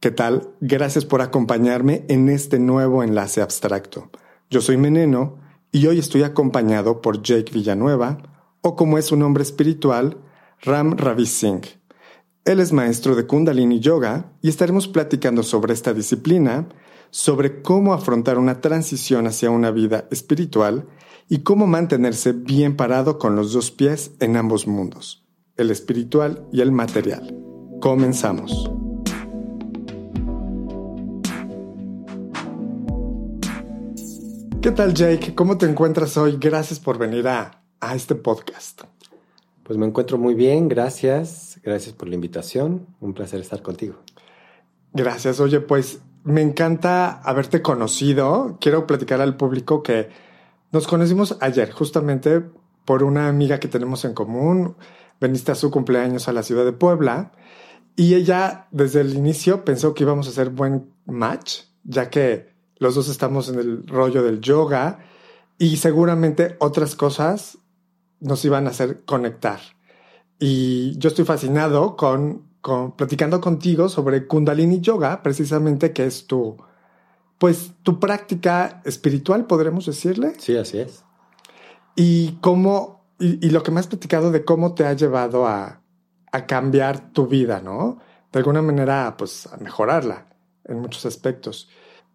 ¿Qué tal? Gracias por acompañarme en este nuevo enlace abstracto. Yo soy Meneno y hoy estoy acompañado por Jake Villanueva, o como es su nombre espiritual, Ram Ravi Singh. Él es maestro de Kundalini Yoga y estaremos platicando sobre esta disciplina, sobre cómo afrontar una transición hacia una vida espiritual y cómo mantenerse bien parado con los dos pies en ambos mundos, el espiritual y el material. Comenzamos. ¿Qué tal Jake? ¿Cómo te encuentras hoy? Gracias por venir a, este podcast. Pues me encuentro muy bien, gracias. Gracias por la invitación. Un placer estar contigo. Gracias. Oye, pues me encanta haberte conocido. Quiero platicar al público que nos conocimos ayer, justamente por una amiga que tenemos en común. Veniste a su cumpleaños a la ciudad de Puebla y ella desde el inicio pensó que íbamos a hacer buen match, ya que los dos estamos en el rollo del yoga y seguramente otras cosas nos iban a hacer conectar. Y yo estoy fascinado con, con platicando contigo sobre Kundalini Yoga, precisamente que es tu, pues, tu práctica espiritual, podremos decirle. Sí, así es. Y cómo, y, y lo que me has platicado de cómo te ha llevado a, a cambiar tu vida, ¿no? De alguna manera, pues, a mejorarla en muchos aspectos.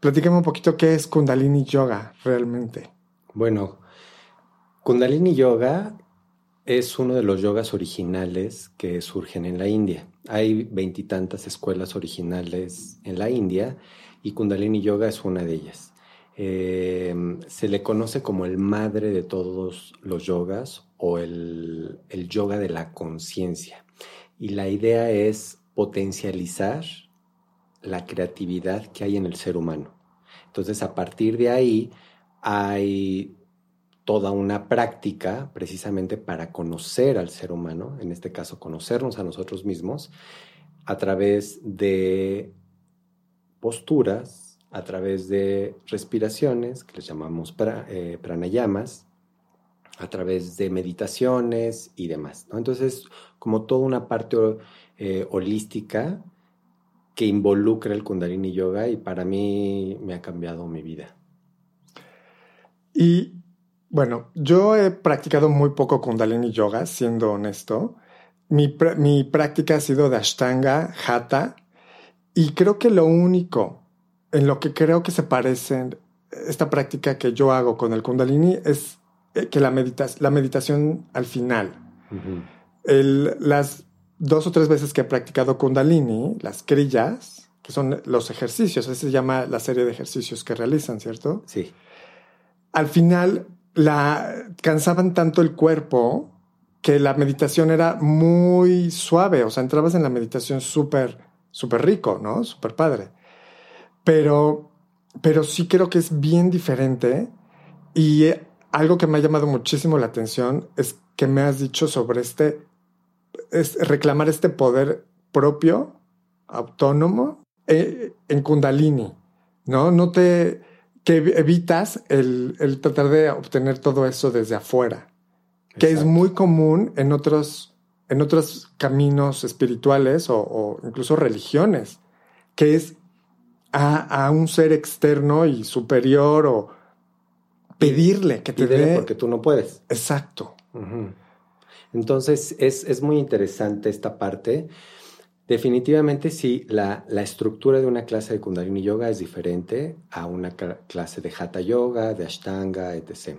Platícame un poquito qué es Kundalini Yoga realmente. Bueno, Kundalini Yoga es uno de los yogas originales que surgen en la India. Hay veintitantas escuelas originales en la India y Kundalini Yoga es una de ellas. Eh, se le conoce como el madre de todos los yogas o el, el yoga de la conciencia. Y la idea es potencializar la creatividad que hay en el ser humano. Entonces, a partir de ahí hay toda una práctica precisamente para conocer al ser humano, en este caso conocernos a nosotros mismos, a través de posturas, a través de respiraciones, que les llamamos eh, pranayamas, a través de meditaciones y demás. Entonces, como toda una parte eh, holística que involucra el Kundalini Yoga y para mí me ha cambiado mi vida. Y bueno, yo he practicado muy poco Kundalini Yoga, siendo honesto. Mi, mi práctica ha sido de Ashtanga, Hatha, y creo que lo único en lo que creo que se parece esta práctica que yo hago con el Kundalini es eh, que la, la meditación al final. el, las dos o tres veces que he practicado Kundalini, las crillas, que son los ejercicios, esa se llama la serie de ejercicios que realizan, ¿cierto? Sí. Al final la cansaban tanto el cuerpo que la meditación era muy suave, o sea, entrabas en la meditación súper, súper rico, ¿no? Súper padre. Pero, pero sí creo que es bien diferente y algo que me ha llamado muchísimo la atención es que me has dicho sobre este es reclamar este poder propio, autónomo, eh, en Kundalini, ¿no? No te, que evitas el, tratar de obtener todo eso desde afuera, que es muy común en otros, en otros caminos espirituales o, incluso religiones, que es a, un ser externo y superior o pedirle que te dé. Porque tú no puedes. Exacto. Entonces es, muy interesante esta parte. Definitivamente sí, la, estructura de una clase de Kundalini Yoga es diferente a una clase de Hatha Yoga, de Ashtanga, etc.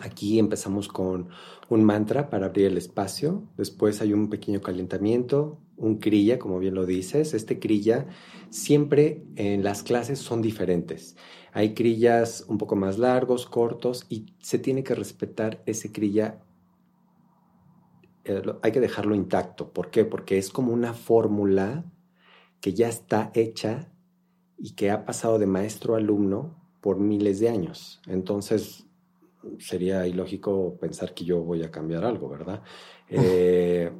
Aquí empezamos con un mantra para abrir el espacio, después hay un pequeño calentamiento, un kriya, como bien lo dices. Este kriya siempre en las clases son diferentes. Hay kriyas un poco más largos, cortos, y se tiene que respetar ese kriya eh, hay que dejarlo intacto. ¿Por qué? Porque es como una fórmula que ya está hecha y que ha pasado de maestro a alumno por miles de años. Entonces, sería ilógico pensar que yo voy a cambiar algo, ¿verdad? Eh,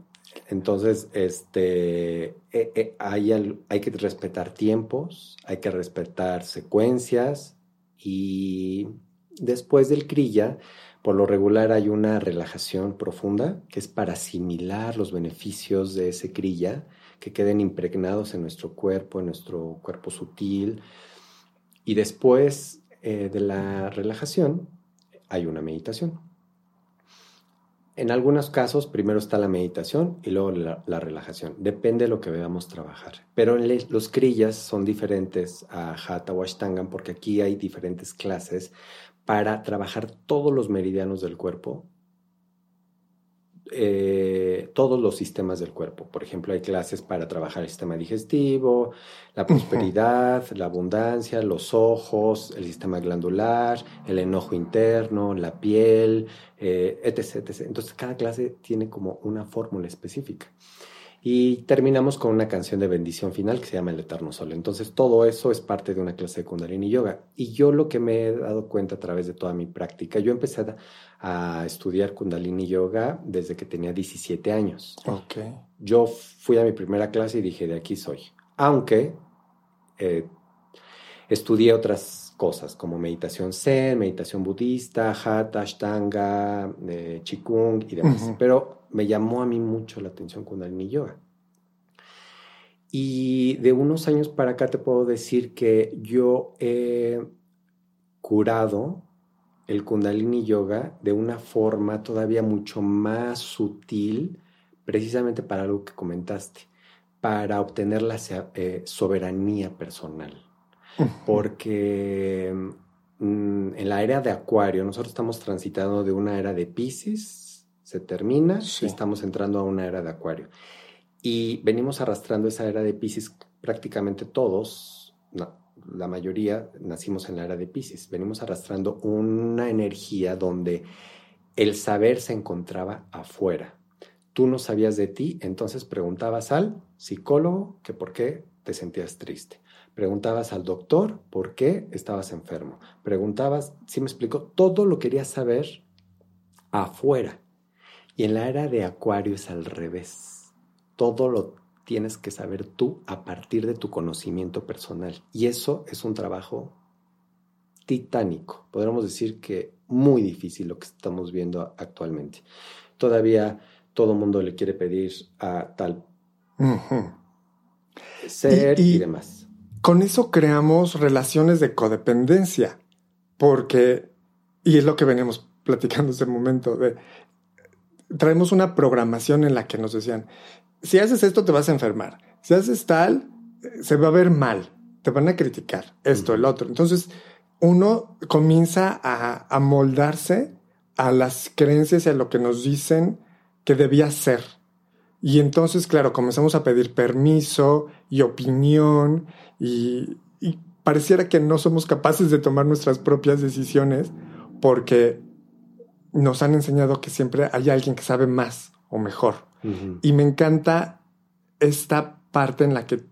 entonces, este, eh, hay, hay que respetar tiempos, hay que respetar secuencias y después del crilla, por lo regular hay una relajación profunda que es para asimilar los beneficios de ese crilla que queden impregnados en nuestro cuerpo, en nuestro cuerpo sutil. Y después eh, de la relajación hay una meditación. En algunos casos, primero está la meditación y luego la, relajación. Depende de lo que veamos trabajar. Pero los crillas son diferentes a Hatha o Ashtanga porque aquí hay diferentes clases para trabajar todos los meridianos del cuerpo eh, todos los sistemas del cuerpo. Por ejemplo, hay clases para trabajar el sistema digestivo, la prosperidad, la abundancia, los ojos, el sistema glandular, el enojo interno, la piel, eh, etc, etc. Entonces, cada clase tiene como una fórmula específica. Y terminamos con una canción de bendición final que se llama El Eterno Sol. Entonces, todo eso es parte de una clase de Kundalini Yoga. Y yo lo que me he dado cuenta a través de toda mi práctica, yo empecé a, estudiar Kundalini Yoga desde que tenía 17 años. Okay. Yo fui a mi primera clase y dije, de aquí soy. Aunque eh, estudié otras cosas como meditación zen, meditación budista, hatha, ashtanga, eh, chikung y demás. Pero me llamó a mí mucho la atención Kundalini Yoga. Y de unos años para acá te puedo decir que yo he curado el Kundalini Yoga de una forma todavía mucho más sutil, precisamente para lo que comentaste, para obtener la eh, soberanía personal. Porque mm, en la era de Acuario, nosotros estamos transitando de una era de Pisces se termina y estamos entrando a una era de Acuario. Y venimos arrastrando esa era de Pisces prácticamente todos, la mayoría nacimos en la era de Pisces. Venimos arrastrando una energía donde el saber se encontraba afuera. Tú no sabías de ti, entonces preguntabas al psicólogo que por qué te sentías triste. Preguntabas al doctor por qué estabas enfermo. Preguntabas, si me explico, todo lo querías saber afuera. Y en la era de Acuario es al revés. Todo lo tienes que saber tú a partir de tu conocimiento personal. Y eso es un trabajo titánico. Podríamos decir que muy difícil lo que estamos viendo actualmente. Todavía todo el mundo le quiere pedir a tal ser y, demás. Con eso creamos relaciones de codependencia, porque, y es lo que veníamos platicando ese momento, de traemos una programación en la que nos decían, si haces esto te vas a enfermar, si haces tal, se va a ver mal, te van a criticar, esto, el otro. Entonces, uno comienza a, a moldarse a las creencias y a lo que nos dicen que debía ser. Y entonces, claro, comenzamos a pedir permiso y opinión y, y, pareciera que no somos capaces de tomar nuestras propias decisiones porque nos han enseñado que siempre hay alguien que sabe más o mejor. Y me encanta esta parte en la que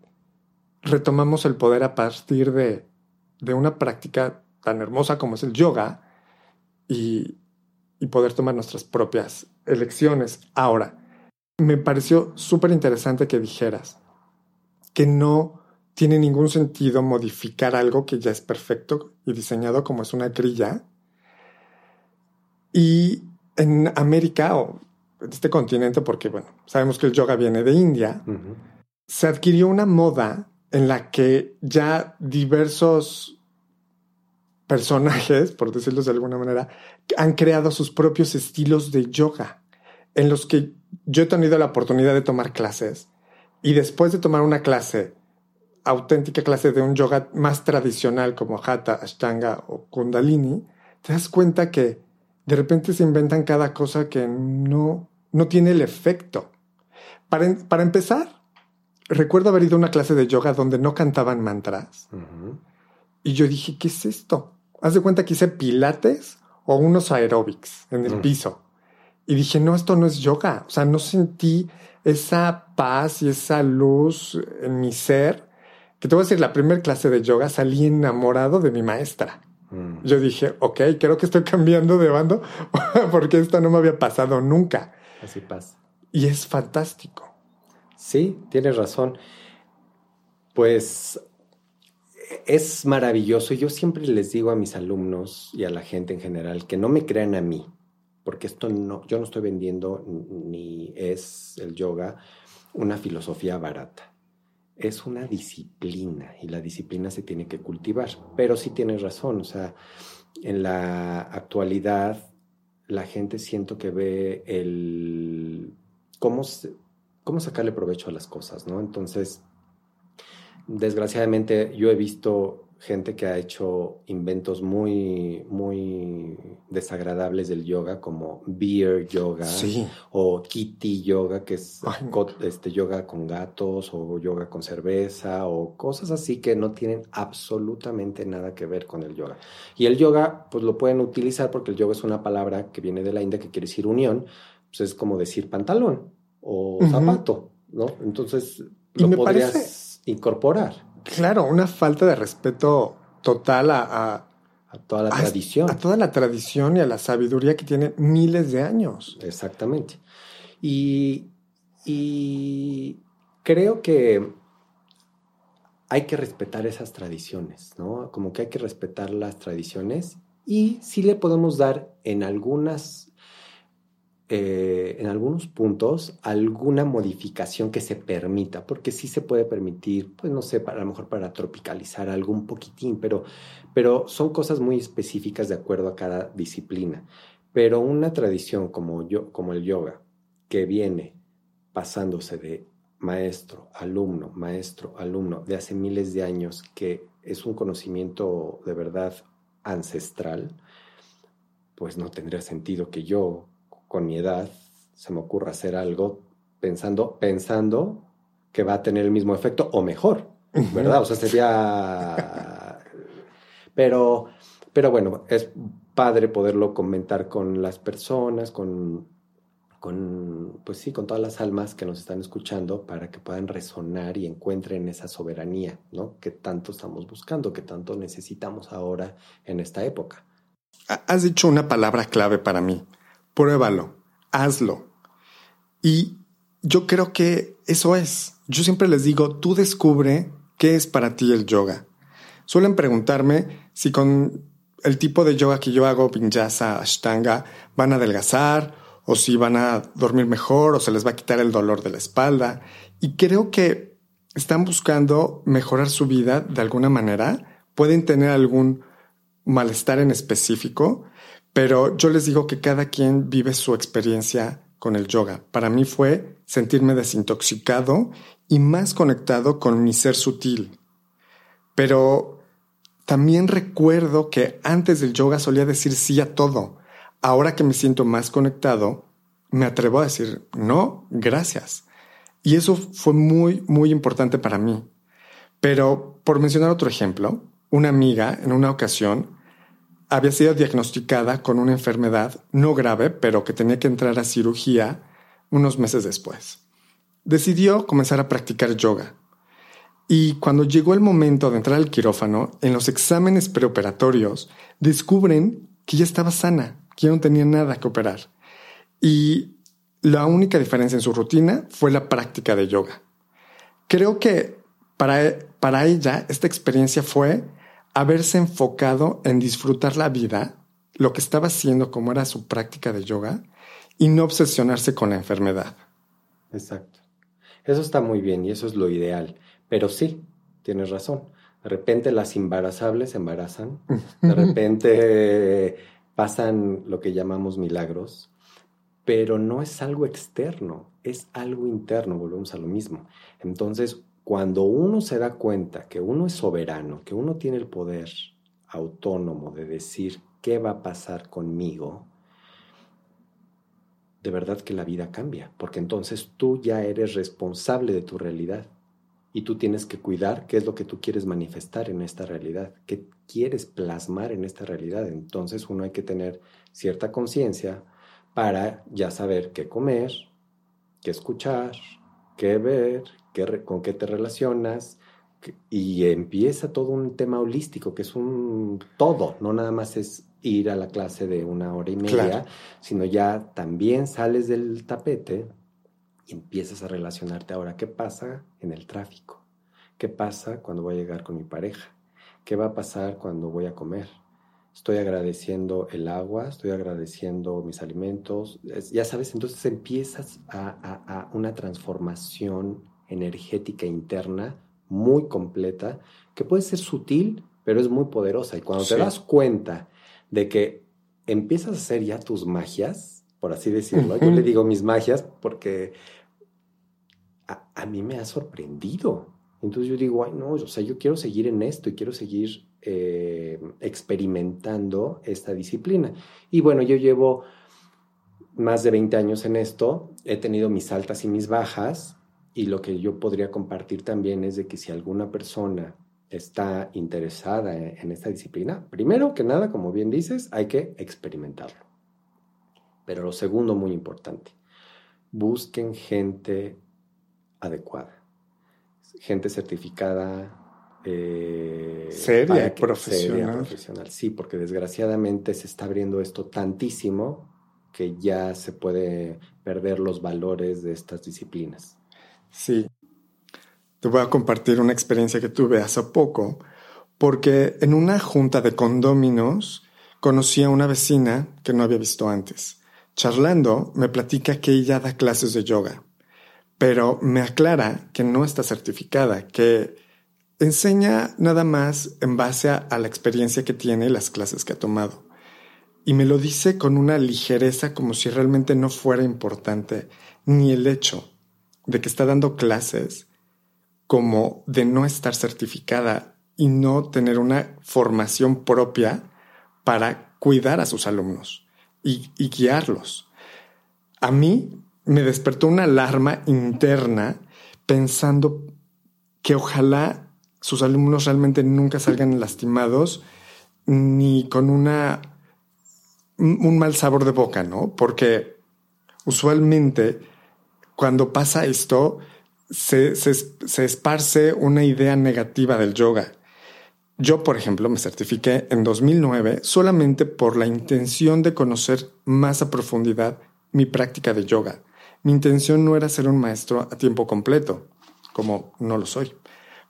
retomamos el poder a partir de, de una práctica tan hermosa como es el yoga y, y poder tomar nuestras propias elecciones. Ahora, me pareció súper interesante que dijeras que no tiene ningún sentido modificar algo que ya es perfecto y diseñado como es una grilla y en América o en este continente, porque bueno, sabemos que el yoga viene de India, se adquirió una moda en la que ya diversos personajes, por decirlo de alguna manera, han creado sus propios estilos de yoga, en los que yo he tenido la oportunidad de tomar clases y después de tomar una clase, auténtica clase de un yoga más tradicional como Hatha, Ashtanga o Kundalini, te das cuenta que de repente se inventan cada cosa que no, no tiene el efecto. Para, para empezar, recuerdo haber ido a una clase de yoga donde no cantaban mantras. Y yo dije, ¿qué es esto? Haz de cuenta que hice pilates o unos aeróbics en el piso. Y dije, no, esto no es yoga. O sea, no sentí esa paz y esa luz en mi ser. Que te voy a decir, la primera clase de yoga salí enamorado de mi maestra. Mm. Yo dije, ok, creo que estoy cambiando de bando porque esto no me había pasado nunca. Así pasa. Y es fantástico. Sí, tienes razón. Pues es maravilloso. Yo siempre les digo a mis alumnos y a la gente en general que no me crean a mí, porque esto no, yo no estoy vendiendo ni es el yoga. una filosofía barata. Es una disciplina y la disciplina se tiene que cultivar. Pero sí tienes razón, o sea, en la actualidad la gente siento que ve el cómo, cómo sacarle provecho a las cosas, ¿no? Entonces, desgraciadamente yo he visto gente que ha hecho inventos muy, muy desagradables del yoga, como beer yoga o kitty yoga, que es este, yoga con gatos o yoga con cerveza o cosas así que no tienen absolutamente nada que ver con el yoga. Y el yoga, pues lo pueden utilizar porque el yoga es una palabra que viene de la India que quiere decir unión, pues es como decir pantalón o zapato, ¿no? Entonces lo podrías incorporar. Claro, una falta de respeto total a, toda la tradición. A toda la tradición y a la sabiduría que tiene miles de años. Exactamente. Y, y creo que hay que respetar esas tradiciones, ¿no? Como que hay que respetar las tradiciones y sí le podemos dar en algunas eh, en algunos puntos alguna modificación que se permita, porque sí se puede permitir, pues no sé, para, a lo mejor para tropicalizar algo un poquitín, pero, pero son cosas muy específicas de acuerdo a cada disciplina. Pero una tradición como, yo, como el yoga, que viene pasándose de maestro, alumno, maestro, alumno, de hace miles de años, que es un conocimiento de verdad ancestral, pues no tendría sentido que yo, con mi edad se me ocurra hacer algo pensando, pensando que va a tener el mismo efecto o mejor, ¿verdad? O sea, sería... Pero, pero bueno, es padre poderlo comentar con las personas, con, con, pues sí, con todas las almas que nos están escuchando para que puedan resonar y encuentren esa soberanía, ¿no? Que tanto estamos buscando, que tanto necesitamos ahora en esta época. Has dicho una palabra clave para mí, pruébalo, hazlo. Y yo creo que eso es. Yo siempre les digo, tú descubre qué es para ti el yoga. Suelen preguntarme si con el tipo de yoga que yo hago, vinyasa, ashtanga, van a adelgazar o si van a dormir mejor o se les va a quitar el dolor de la espalda. Y creo que están buscando mejorar su vida de alguna manera. Pueden tener algún malestar en específico, pero yo les digo que cada quien vive su experiencia con el yoga. Para mí fue sentirme desintoxicado y más conectado con mi ser sutil. Pero también recuerdo que antes del yoga solía decir sí a todo. Ahora que me siento más conectado, me atrevo a decir no, gracias. Y eso fue muy, muy importante para mí. Pero por mencionar otro ejemplo, una amiga en una ocasión había sido diagnosticada con una enfermedad no grave, pero que tenía que entrar a cirugía unos meses después. Decidió comenzar a practicar yoga. Y cuando llegó el momento de entrar al quirófano, en los exámenes preoperatorios, descubren que ya estaba sana, que ya no tenía nada que operar. Y la única diferencia en su rutina fue la práctica de yoga. Creo que para, para ella esta experiencia fue haberse enfocado en disfrutar la vida, lo que estaba haciendo como era su práctica de yoga, y no obsesionarse con la enfermedad. Exacto. Eso está muy bien y eso es lo ideal. Pero sí, tienes razón. De repente las embarazables se embarazan, de repente pasan lo que llamamos milagros, pero no es algo externo, es algo interno, volvemos a lo mismo. Entonces, cuando uno se da cuenta que uno es soberano, que uno tiene el poder autónomo de decir qué va a pasar conmigo, de verdad que la vida cambia, porque entonces tú ya eres responsable de tu realidad y tú tienes que cuidar qué es lo que tú quieres manifestar en esta realidad, qué quieres plasmar en esta realidad. Entonces uno hay que tener cierta conciencia para ya saber qué comer, qué escuchar, qué ver, con qué te relacionas, y empieza todo un tema holístico, que es un todo, no nada más es ir a la clase de una hora y media, sino ya también sales del tapete y empiezas a relacionarte ahora. Qué pasa en el tráfico, qué pasa cuando voy a llegar con mi pareja, qué va a pasar cuando voy a comer, estoy agradeciendo el agua, estoy agradeciendo mis alimentos, ya sabes, entonces empiezas a, una transformación energética interna muy completa, que puede ser sutil, pero es muy poderosa. Y cuando te das cuenta de que empiezas a hacer ya tus magias, por así decirlo, yo le digo mis magias porque a, mí me ha sorprendido. Entonces yo digo, ay, no, o sea, yo quiero seguir en esto y quiero seguir eh, experimentando esta disciplina. Y bueno, yo llevo más de 20 años en esto, he tenido mis altas y mis bajas, y lo que yo podría compartir también es de que si alguna persona está interesada en, esta disciplina, primero que nada, como bien dices, hay que experimentarlo. Pero lo segundo, muy importante, busquen gente adecuada, gente certificada. Eh, seria, profesional. profesional. Sí, porque desgraciadamente se está abriendo esto tantísimo que ya se puede perder los valores de estas disciplinas. Sí. Te voy a compartir una experiencia que tuve hace poco, porque en una junta de condóminos conocí a una vecina que no había visto antes. Charlando, me platica que ella da clases de yoga, pero me aclara que no está certificada, que enseña nada más en base a, la experiencia que tiene y las clases que ha tomado. Y me lo dice con una ligereza como si realmente no fuera importante ni el hecho de que está dando clases como de no estar certificada y no tener una formación propia para cuidar a sus alumnos y, guiarlos. A mí me despertó una alarma interna pensando que ojalá sus alumnos realmente nunca salgan lastimados ni con una un mal sabor de boca, ¿no? Porque usualmente cuando pasa esto, se, esparce una idea negativa del yoga. Yo, por ejemplo, me certifiqué en 2009 solamente por la intención de conocer más a profundidad mi práctica de yoga. Mi intención no era ser un maestro a tiempo completo, como no lo soy,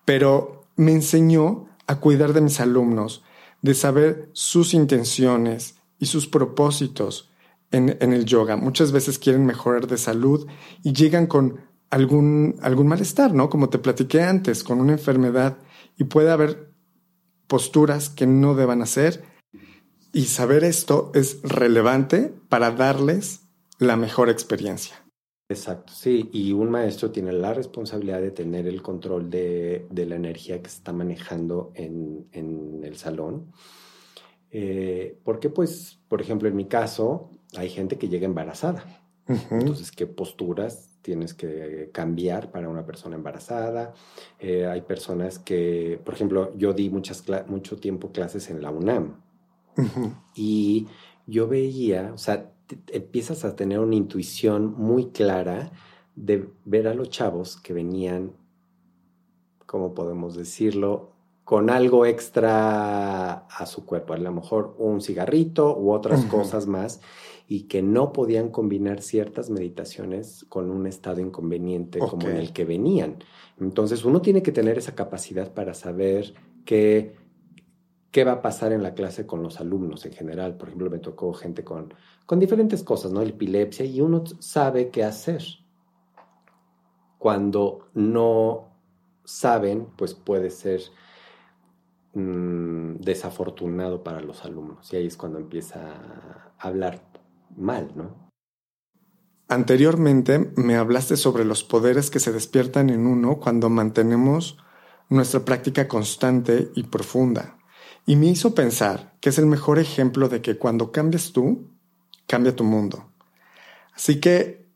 pero me enseñó a cuidar de mis alumnos, de saber sus intenciones y sus propósitos en, el yoga. Muchas veces quieren mejorar de salud y llegan con algún, algún malestar, ¿no? Como te platiqué antes, con una enfermedad y puede haber posturas que no deban hacer y saber esto es relevante para darles la mejor experiencia. Exacto, sí, y un maestro tiene la responsabilidad de tener el control de, la energía que se está manejando en, en el salón. Eh, porque, pues, por ejemplo, en mi caso, hay gente que llega embarazada. Entonces, ¿qué posturas tienes que cambiar para una persona embarazada? Eh, hay personas que, por ejemplo, yo di muchas mucho tiempo clases en la UNAM y yo veía, o sea, empiezas a tener una intuición muy clara de ver a los chavos que venían, ¿cómo podemos decirlo? con algo extra a su cuerpo, a lo mejor un cigarrito u otras cosas más y que no podían combinar ciertas meditaciones con un estado inconveniente como en el que venían. Entonces uno tiene que tener esa capacidad para saber qué, qué va a pasar en la clase con los alumnos en general. Por ejemplo, me tocó gente con, con diferentes cosas, ¿no? Epilepsia y uno sabe qué hacer. Cuando no saben, pues puede ser mm, desafortunado para los alumnos. Y ahí es cuando empieza a hablar mal, ¿no? Anteriormente me hablaste sobre los poderes que se despiertan en uno cuando mantenemos nuestra práctica constante y profunda. Y me hizo pensar que es el mejor ejemplo de que cuando cambias tú, cambia tu mundo. Así que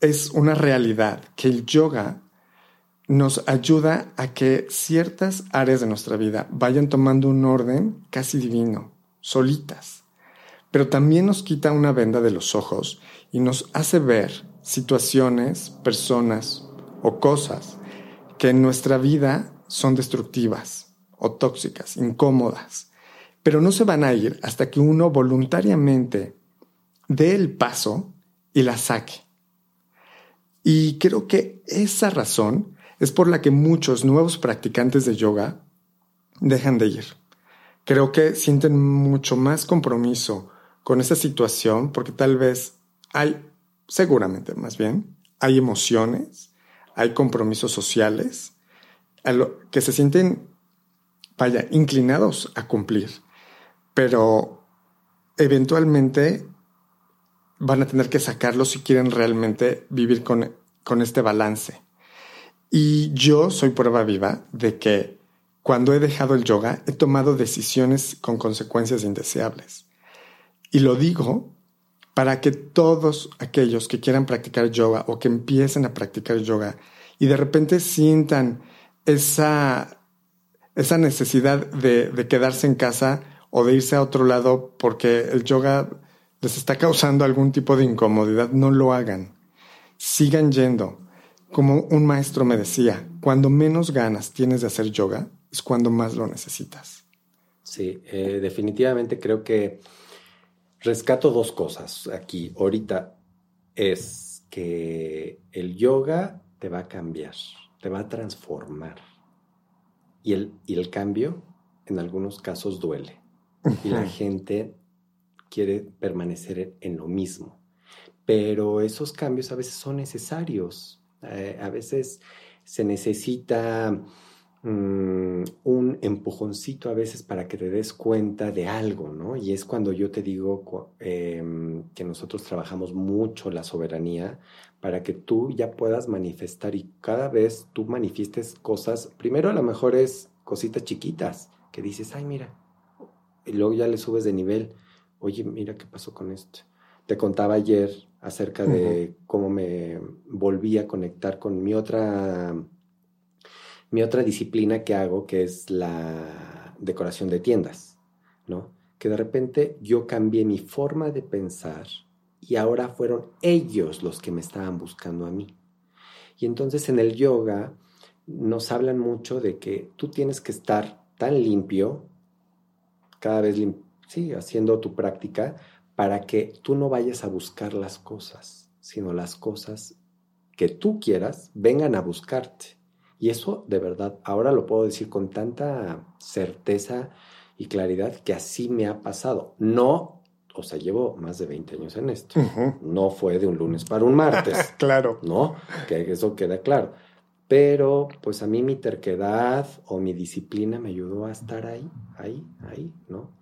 es una realidad que el yoga nos ayuda a que ciertas áreas de nuestra vida vayan tomando un orden casi divino, solitas pero también nos quita una venda de los ojos y nos hace ver situaciones, personas o cosas que en nuestra vida son destructivas o tóxicas, incómodas, pero no se van a ir hasta que uno voluntariamente dé el paso y la saque. Y creo que esa razón es por la que muchos nuevos practicantes de yoga dejan de ir. creo que sienten mucho más compromiso con esa situación porque tal vez hay, seguramente más bien, hay emociones, hay compromisos sociales que se sienten, vaya, inclinados a cumplir, pero eventualmente van a tener que sacarlo si quieren realmente vivir con, con este balance. Y yo soy prueba viva de que cuando he dejado el yoga he tomado decisiones con consecuencias indeseables. Y lo digo para que todos aquellos que quieran practicar yoga o que empiecen a practicar yoga y de repente sientan esa, esa necesidad de, de quedarse en casa o de irse a otro lado porque el yoga les está causando algún tipo de incomodidad, no lo hagan. Sigan yendo. Como un maestro me decía, cuando menos ganas tienes de hacer yoga es cuando más lo necesitas. Sí, eh, definitivamente creo que rescato dos cosas aquí. Ahorita es que el yoga te va a cambiar, te va a transformar. Y el, y el cambio en algunos casos duele. Y la gente quiere permanecer en lo mismo. Pero esos cambios a veces son necesarios eh, a veces se necesita mm, un empujoncito a veces para que te des cuenta de algo, ¿no? Y es cuando yo te digo em, que nosotros trabajamos mucho la soberanía para que tú ya puedas manifestar y cada vez tú manifiestes cosas, primero a lo mejor es cositas chiquitas que dices, ay, mira, y luego ya le subes de nivel, oye, mira qué pasó con esto. Te contaba ayer acerca de cómo me volví a conectar con mi otra, mi otra disciplina que hago, que es la decoración de tiendas, ¿no? Que de repente yo cambié mi forma de pensar y ahora fueron ellos los que me estaban buscando a mí. Y entonces en el yoga nos hablan mucho de que tú tienes que estar tan limpio, cada vez, sí, haciendo tu práctica, para que tú no vayas a buscar las cosas, sino las cosas que tú quieras vengan a buscarte. Y eso de verdad, ahora lo puedo decir con tanta certeza y claridad que así me ha pasado. No, o sea, llevo más de 20 años en esto. No fue de un lunes para un martes. claro. No, que eso queda claro. Pero pues a mí mi terquedad o mi disciplina me ayudó a estar ahí, ahí, ahí, ¿no?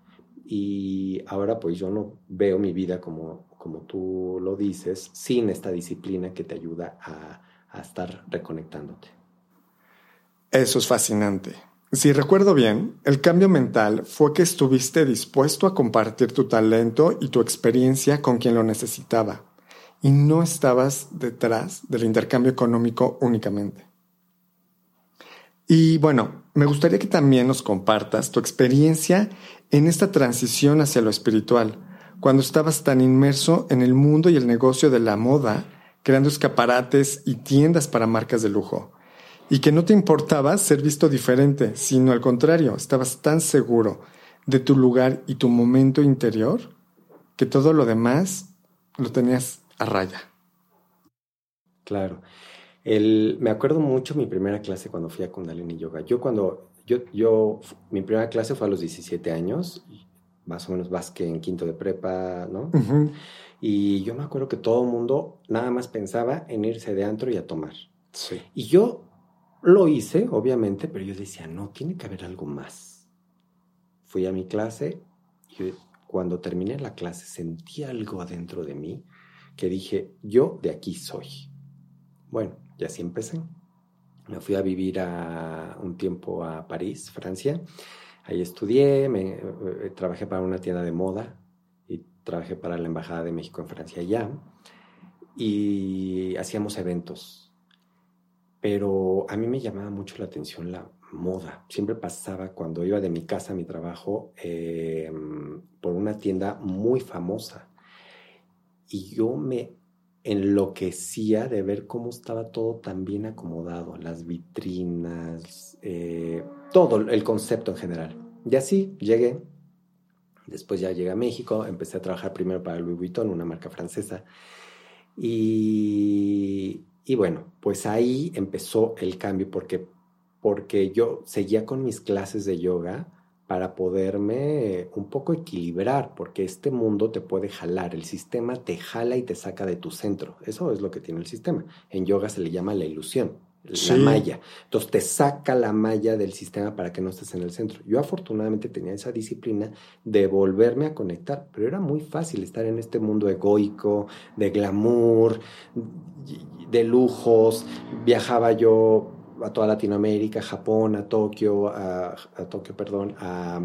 y ahora pues yo no veo mi vida como, como tú lo dices, sin esta disciplina que te ayuda a, a estar reconectándote. Eso es fascinante. Si recuerdo bien, el cambio mental fue que estuviste dispuesto a compartir tu talento y tu experiencia con quien lo necesitaba, y no estabas detrás del intercambio económico únicamente. Y bueno, me gustaría que también nos compartas tu experiencia en esta transición hacia lo espiritual, cuando estabas tan inmerso en el mundo y el negocio de la moda, creando escaparates y tiendas para marcas de lujo, y que no te importaba ser visto diferente, sino al contrario, estabas tan seguro de tu lugar y tu momento interior que todo lo demás lo tenías a raya. Claro. El, me acuerdo mucho mi primera clase cuando fui a Kundalini Yoga. Yo cuando yo, yo, mi primera clase fue a los 17 años, más o menos vas que en quinto de prepa, ¿no? Y yo me acuerdo que todo el mundo nada más pensaba en irse de antro y a tomar. Sí. Y yo lo hice, obviamente, pero yo decía, no, tiene que haber algo más. Fui a mi clase y cuando terminé la clase sentí algo adentro de mí que dije, yo de aquí soy. Bueno, y así empecé. Me fui a vivir a un tiempo a París, Francia. Ahí estudié, me, eh, trabajé para una tienda de moda y trabajé para la Embajada de México en Francia allá. Y hacíamos eventos. Pero a mí me llamaba mucho la atención la moda. Siempre pasaba cuando iba de mi casa a mi trabajo em, por una tienda muy famosa. Y yo me enloquecía de ver cómo estaba todo tan bien acomodado, las vitrinas, eh, todo el concepto en general. Y así llegué. Después ya llegué a México, empecé a trabajar primero para Louis Vuitton, una marca francesa. Y, y bueno, pues ahí empezó el cambio porque, porque yo seguía con mis clases de yoga, para poderme un poco equilibrar, porque este mundo te puede jalar, el sistema te jala y te saca de tu centro. Eso es lo que tiene el sistema. En yoga se le llama la ilusión, la malla. Entonces te saca la malla del sistema para que no estés en el centro. Yo afortunadamente tenía esa disciplina de volverme a conectar, pero era muy fácil estar en este mundo egoico, de glamour, de lujos. Viajaba yo a toda Latinoamérica, Japón, a Tokio, a, Tokio, perdón, a,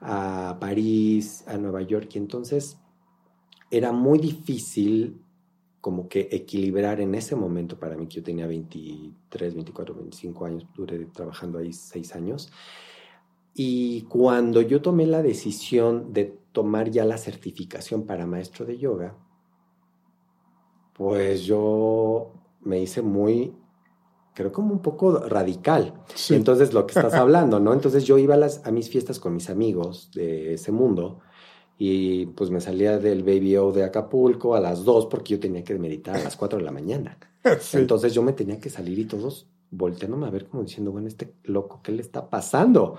a, París, a Nueva York, y entonces era muy difícil como que equilibrar en ese momento para mí, que yo tenía 23, 24, 25 años, duré trabajando ahí seis años, y cuando yo tomé la decisión de tomar ya la certificación para maestro de yoga, pues yo me hice muy creo como un poco radical. Entonces, lo que estás hablando, ¿no? Entonces yo iba a, las, a mis fiestas con mis amigos de ese mundo y pues me salía del Baby O de Acapulco a las 2 porque yo tenía que meditar a las 4 de la mañana. Entonces yo me tenía que salir y todos volteándome a ver como diciendo, bueno, este loco, ¿qué le está pasando?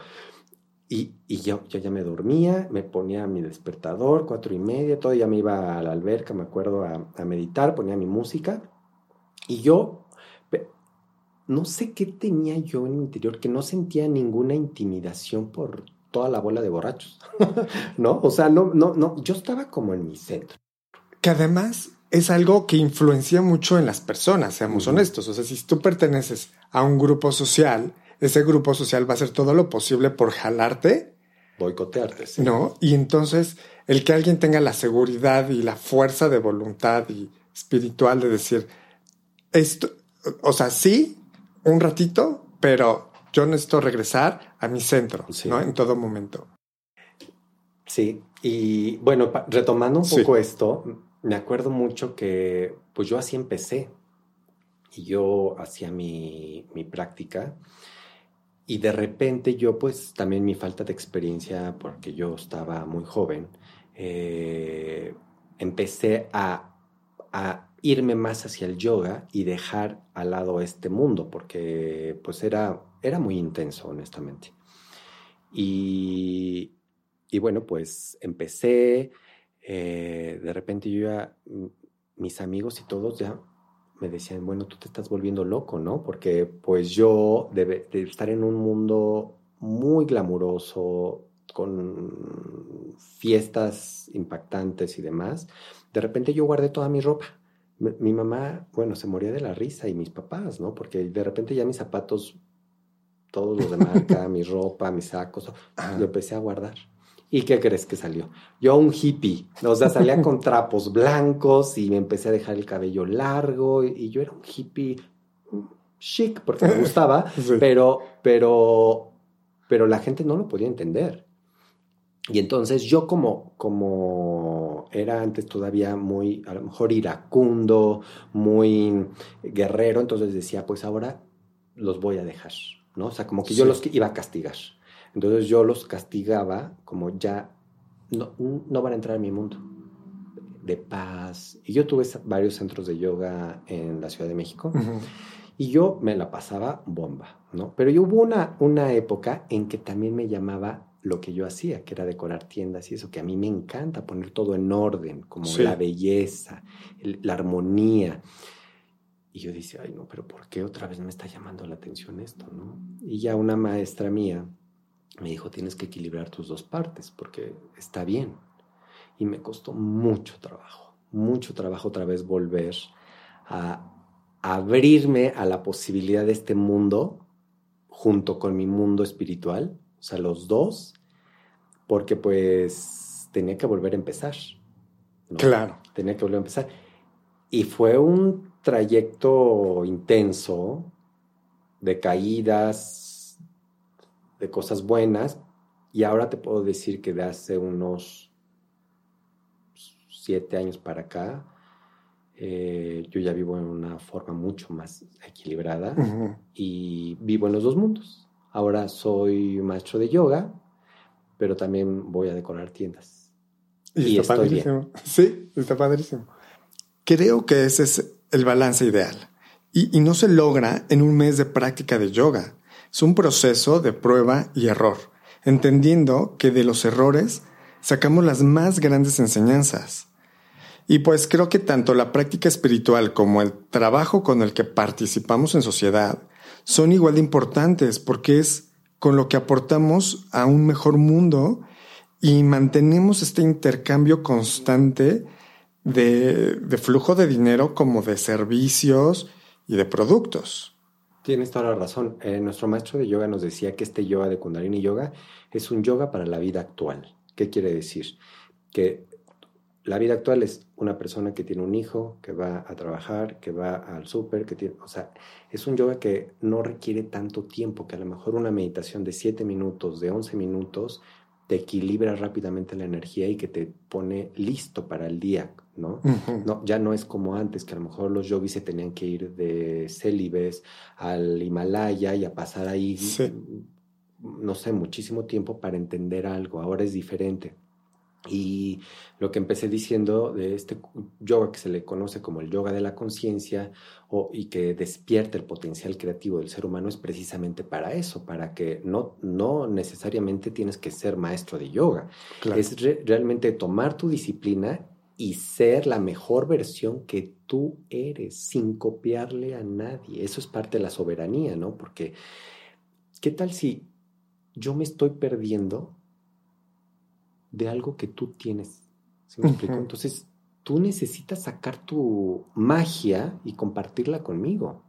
Y, y yo, yo, ya me dormía, me ponía mi despertador, cuatro y media, todo, ya me iba a la alberca, me acuerdo, a, a meditar, ponía mi música. Y yo no sé qué tenía yo en mi interior, que no sentía ninguna intimidación por toda la bola de borrachos, ¿no? O sea, no, no, no, yo estaba como en mi centro. Que además es algo que influencia mucho en las personas, seamos honestos. O sea, si tú perteneces a un grupo social, ese grupo social va a hacer todo lo posible por jalarte. Boicotearte, sí. ¿No? Y entonces, el que alguien tenga la seguridad y la fuerza de voluntad y espiritual de decir, esto, o sea, sí, un ratito, pero yo necesito regresar a mi centro, ¿no? En todo momento. Sí, y bueno, retomando un poco esto, me acuerdo mucho que pues yo así empecé y yo hacía mi, mi práctica y de repente yo pues también mi falta de experiencia porque yo estaba muy joven, eh, empecé a, a irme más hacia el yoga y dejar al lado este mundo, porque pues era, era muy intenso, honestamente. Y, y bueno, pues empecé, eh, de repente yo ya, mis amigos y todos ya me decían, bueno, tú te estás volviendo loco, ¿no? Porque pues yo de, estar en un mundo muy glamuroso, con fiestas impactantes y demás, de repente yo guardé toda mi ropa mi mamá, bueno, se moría de la risa y mis papás, ¿no? Porque de repente ya mis zapatos, todos los de marca, mi ropa, mis sacos, lo empecé a guardar. ¿Y qué crees que salió? Yo un hippie, o sea, salía con trapos blancos y me empecé a dejar el cabello largo y, yo era un hippie chic porque me gustaba, pero, pero, pero la gente no lo podía entender. Y entonces yo como, como era antes todavía muy, a lo mejor iracundo, muy guerrero, entonces decía, pues ahora los voy a dejar, ¿no? O sea, como que yo los iba a castigar. Entonces yo los castigaba como ya no, no van a entrar en mi mundo de paz. Y yo tuve varios centros de yoga en la Ciudad de México. Y yo me la pasaba bomba, ¿no? Pero yo hubo una, una época en que también me llamaba lo que yo hacía, que era decorar tiendas y eso, que a mí me encanta poner todo en orden, como la belleza, la armonía. Y yo decía, ay no, pero ¿por qué otra vez me está llamando la atención esto? ¿no? Y ya una maestra mía me dijo, tienes que equilibrar tus dos partes, porque está bien. Y me costó mucho trabajo, mucho trabajo otra vez volver a abrirme a la posibilidad de este mundo junto con mi mundo espiritual o sea, los dos, porque pues tenía que volver a empezar. Claro. Tenía que volver a empezar. Y fue un trayecto intenso de caídas, de cosas buenas, y ahora te puedo decir que de hace unos siete años para acá, eh, yo ya vivo en una forma mucho más equilibrada y vivo en los dos mundos. Ahora soy maestro de yoga, pero también voy a decorar tiendas. Y, está padrísimo. Sí, está padrísimo. Creo que ese es el balance ideal. Y, y no se logra en un mes de práctica de yoga. Es un proceso de prueba y error. entendiendo que de los errores sacamos las más grandes enseñanzas. Y pues creo que tanto la práctica espiritual como el trabajo con el que participamos en sociedad son igual de importantes porque es con lo que aportamos a un mejor mundo y mantenemos este intercambio constante de, flujo de dinero como de servicios y de productos. Tienes toda la razón. Eh, nuestro maestro de yoga nos decía que este yoga de Kundalini Yoga es un yoga para la vida actual. ¿Qué quiere decir? Que la vida actual es una persona que tiene un hijo, que va a trabajar, que va al súper, que tiene, o sea, es un yoga que no requiere tanto tiempo, que a lo mejor una meditación de 7 minutos, de 11 minutos, te equilibra rápidamente la energía y que te pone listo para el día, ¿no? no ya no es como antes, que a lo mejor los yogis se tenían que ir de célibes al Himalaya y a pasar ahí, no sé, muchísimo tiempo para entender algo. Ahora es diferente. Y lo que empecé diciendo de este yoga que se le conoce como el yoga de la conciencia y que despierta el potencial creativo del ser humano es precisamente para eso, para que no, no necesariamente tienes que ser maestro de yoga. Es realmente tomar tu disciplina y ser la mejor versión que tú eres sin copiarle a nadie. Eso es parte de la soberanía, ¿no? Porque, ¿qué tal si yo me estoy perdiendo de algo que tú tienes. ¿Sí me explico? Entonces, tú necesitas sacar tu magia y compartirla conmigo.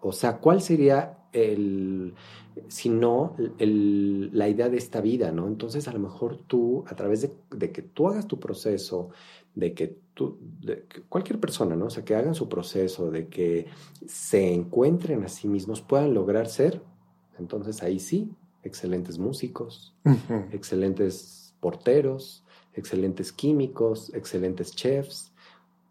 O sea, ¿cuál sería el, si no, la idea de esta vida, ¿no? Entonces, a lo mejor tú, a través de, que tú hagas tu proceso, de que tú, de cualquier persona, ¿no? O sea, que hagan su proceso, de que se encuentren a sí mismos, puedan lograr ser, entonces ahí sí, excelentes músicos, excelentes porteros, excelentes químicos, excelentes chefs,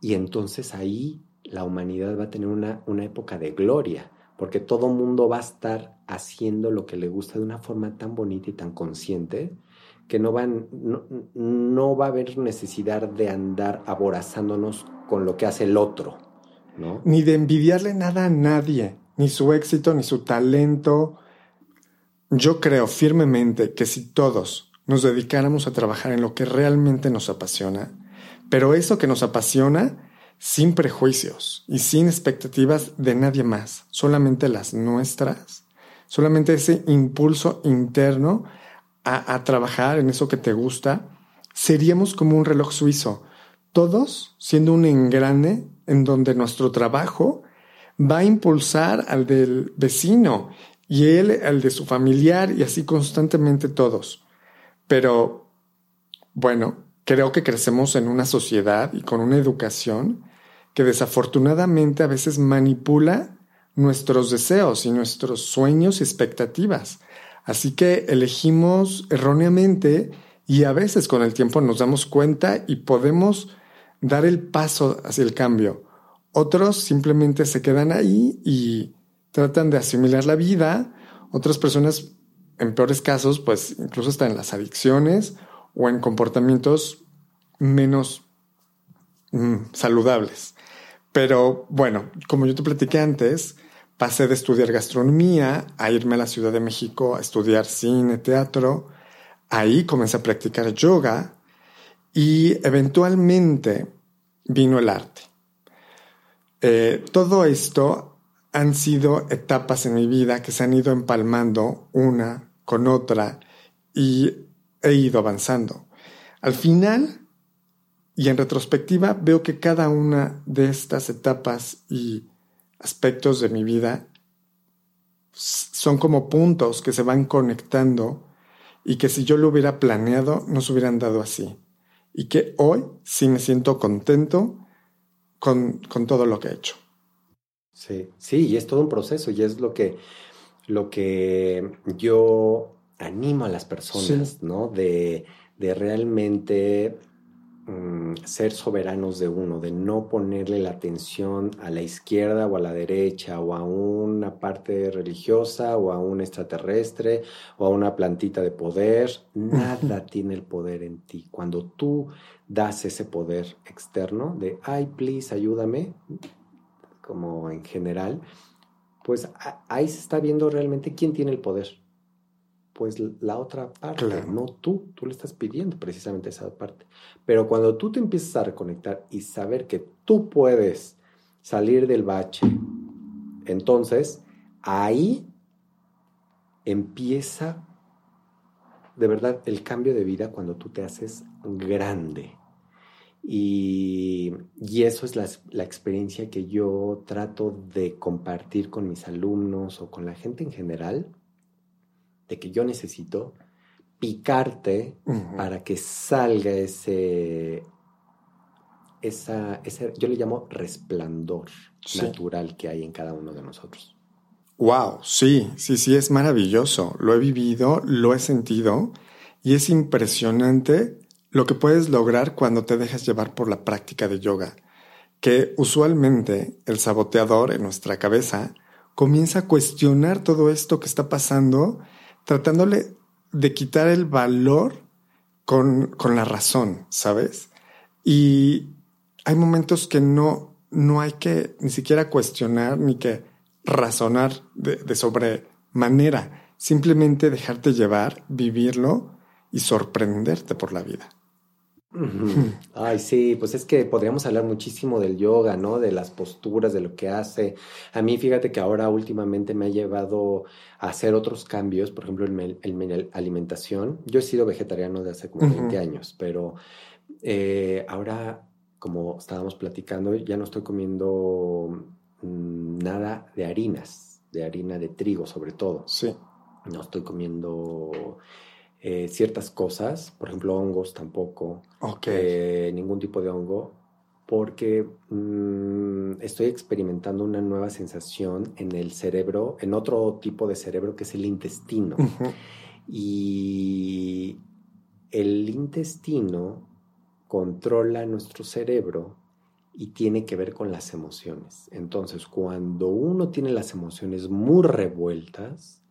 y entonces ahí la humanidad va a tener una, una época de gloria, porque todo mundo va a estar haciendo lo que le gusta de una forma tan bonita y tan consciente que no, van, no, va a haber necesidad de andar aborazándonos con lo que hace el otro. ¿no? Ni de envidiarle nada a nadie, ni su éxito, ni su talento. Yo creo firmemente que si todos nos dedicáramos a trabajar en lo que realmente nos apasiona, pero eso que nos apasiona sin prejuicios y sin expectativas de nadie más, solamente las nuestras, solamente ese impulso interno a, trabajar en eso que te gusta, seríamos como un reloj suizo, todos siendo un engrane en donde nuestro trabajo va a impulsar al del vecino y él al de su familiar y así constantemente todos. Pero, bueno, creo que crecemos en una sociedad y con una educación que desafortunadamente a veces manipula nuestros deseos y nuestros sueños y expectativas. Así que elegimos erróneamente y a veces con el tiempo nos damos cuenta y podemos dar el paso hacia el cambio. Otros simplemente se quedan ahí y tratan de asimilar la vida. Otras personas en peores casos, pues incluso está en las adicciones o en comportamientos menos mm, saludables. Pero bueno, como yo te platiqué antes, pasé de estudiar gastronomía a irme a la Ciudad de México a estudiar cine, teatro. Ahí comencé a practicar yoga y eventualmente vino el arte. Eh, todo esto han sido etapas en mi vida que se han ido empalmando una con otra y he ido avanzando. Al final, y en retrospectiva, veo que cada una de estas etapas y aspectos de mi vida son como puntos que se van conectando y que si yo lo hubiera planeado no se hubieran dado así. Y que hoy sí me siento contento con, con todo lo que he hecho. Sí, sí, y es todo un proceso y es lo que lo que yo animo a las personas, ¿no? De, realmente mm, ser soberanos de uno, de no ponerle la atención a la izquierda o a la derecha o a una parte religiosa o a un extraterrestre o a una plantita de poder. Nada tiene el poder en ti. Cuando tú das ese poder externo de, ay, please, ayúdame, como en general, pues ahí se está viendo realmente quién tiene el poder. pues la otra parte, no tú, tú le estás pidiendo precisamente esa parte. Pero cuando tú te empiezas a reconectar y saber que tú puedes salir del bache, entonces ahí empieza de verdad el cambio de vida cuando tú te haces grande. Y, eso es la, la, experiencia que yo trato de compartir con mis alumnos o con la gente en general, de que yo necesito picarte para que salga ese, esa, ese, yo le llamo resplandor natural que hay en cada uno de nosotros. Wow, sí, sí, sí, es maravilloso. Lo he vivido, lo he sentido y es impresionante lo que puedes lograr cuando te dejas llevar por la práctica de yoga, que usualmente el saboteador en nuestra cabeza comienza a cuestionar todo esto que está pasando, tratándole de quitar el valor con, con la razón, ¿sabes? Y hay momentos que no, no hay que ni siquiera cuestionar ni que razonar de, de sobremanera, simplemente dejarte llevar, vivirlo y sorprenderte por la vida. Ay, sí, pues es que podríamos hablar muchísimo del yoga, ¿no? De las posturas, de lo que hace. A mí, fíjate que ahora últimamente me ha llevado a hacer otros cambios, por ejemplo, en, alimentación. Yo he sido vegetariano de hace como 20 años, pero eh, ahora, como estábamos platicando, ya no estoy comiendo mm, nada de harinas, de harina de trigo sobre todo. Sí. No estoy comiendo eh, ciertas cosas, por ejemplo hongos tampoco, okay. ningún tipo de hongo, porque mm, estoy experimentando una nueva sensación en el cerebro, en otro tipo de cerebro que es el intestino. Y el intestino controla nuestro cerebro y tiene que ver con las emociones. Entonces, cuando uno tiene las emociones muy revueltas,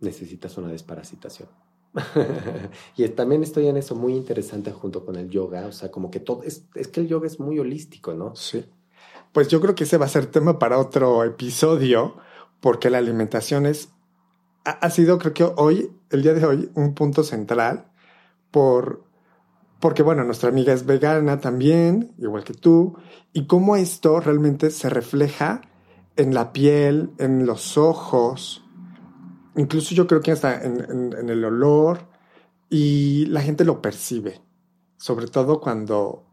necesitas una desparasitación. y también estoy en eso muy interesante junto con el yoga, o sea, como que todo, es, es, que el yoga es muy holístico, ¿no? Sí. Pues yo creo que ese va a ser tema para otro episodio, porque la alimentación es, ha, sido, creo que hoy, el día de hoy, un punto central, por, porque bueno, nuestra amiga es vegana también, igual que tú, y cómo esto realmente se refleja en la piel, en los ojos, incluso yo creo que hasta en, el olor y la gente lo percibe, sobre todo cuando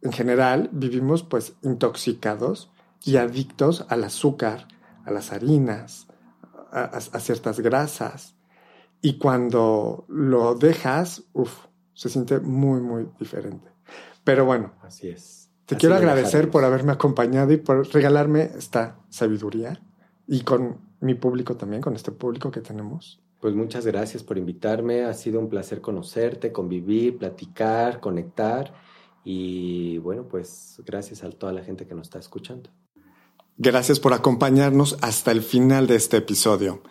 en general vivimos pues intoxicados y adictos al azúcar, a las harinas, a, ciertas grasas. Y cuando lo dejas, uff, se siente muy, muy diferente. Pero bueno, así es. Te quiero agradecer por haberme acompañado y por regalarme esta sabiduría y con mi público también, con este público que tenemos. Pues muchas gracias por invitarme. Ha sido un placer conocerte, convivir, platicar, conectar. Y bueno, pues gracias a toda la gente que nos está escuchando. Gracias por acompañarnos hasta el final de este episodio.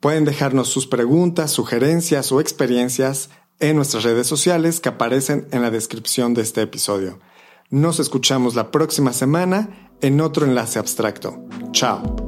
Pueden dejarnos sus preguntas, sugerencias o experiencias en nuestras redes sociales que aparecen en la descripción de este episodio. Nos escuchamos la próxima semana en otro enlace abstracto. Chao.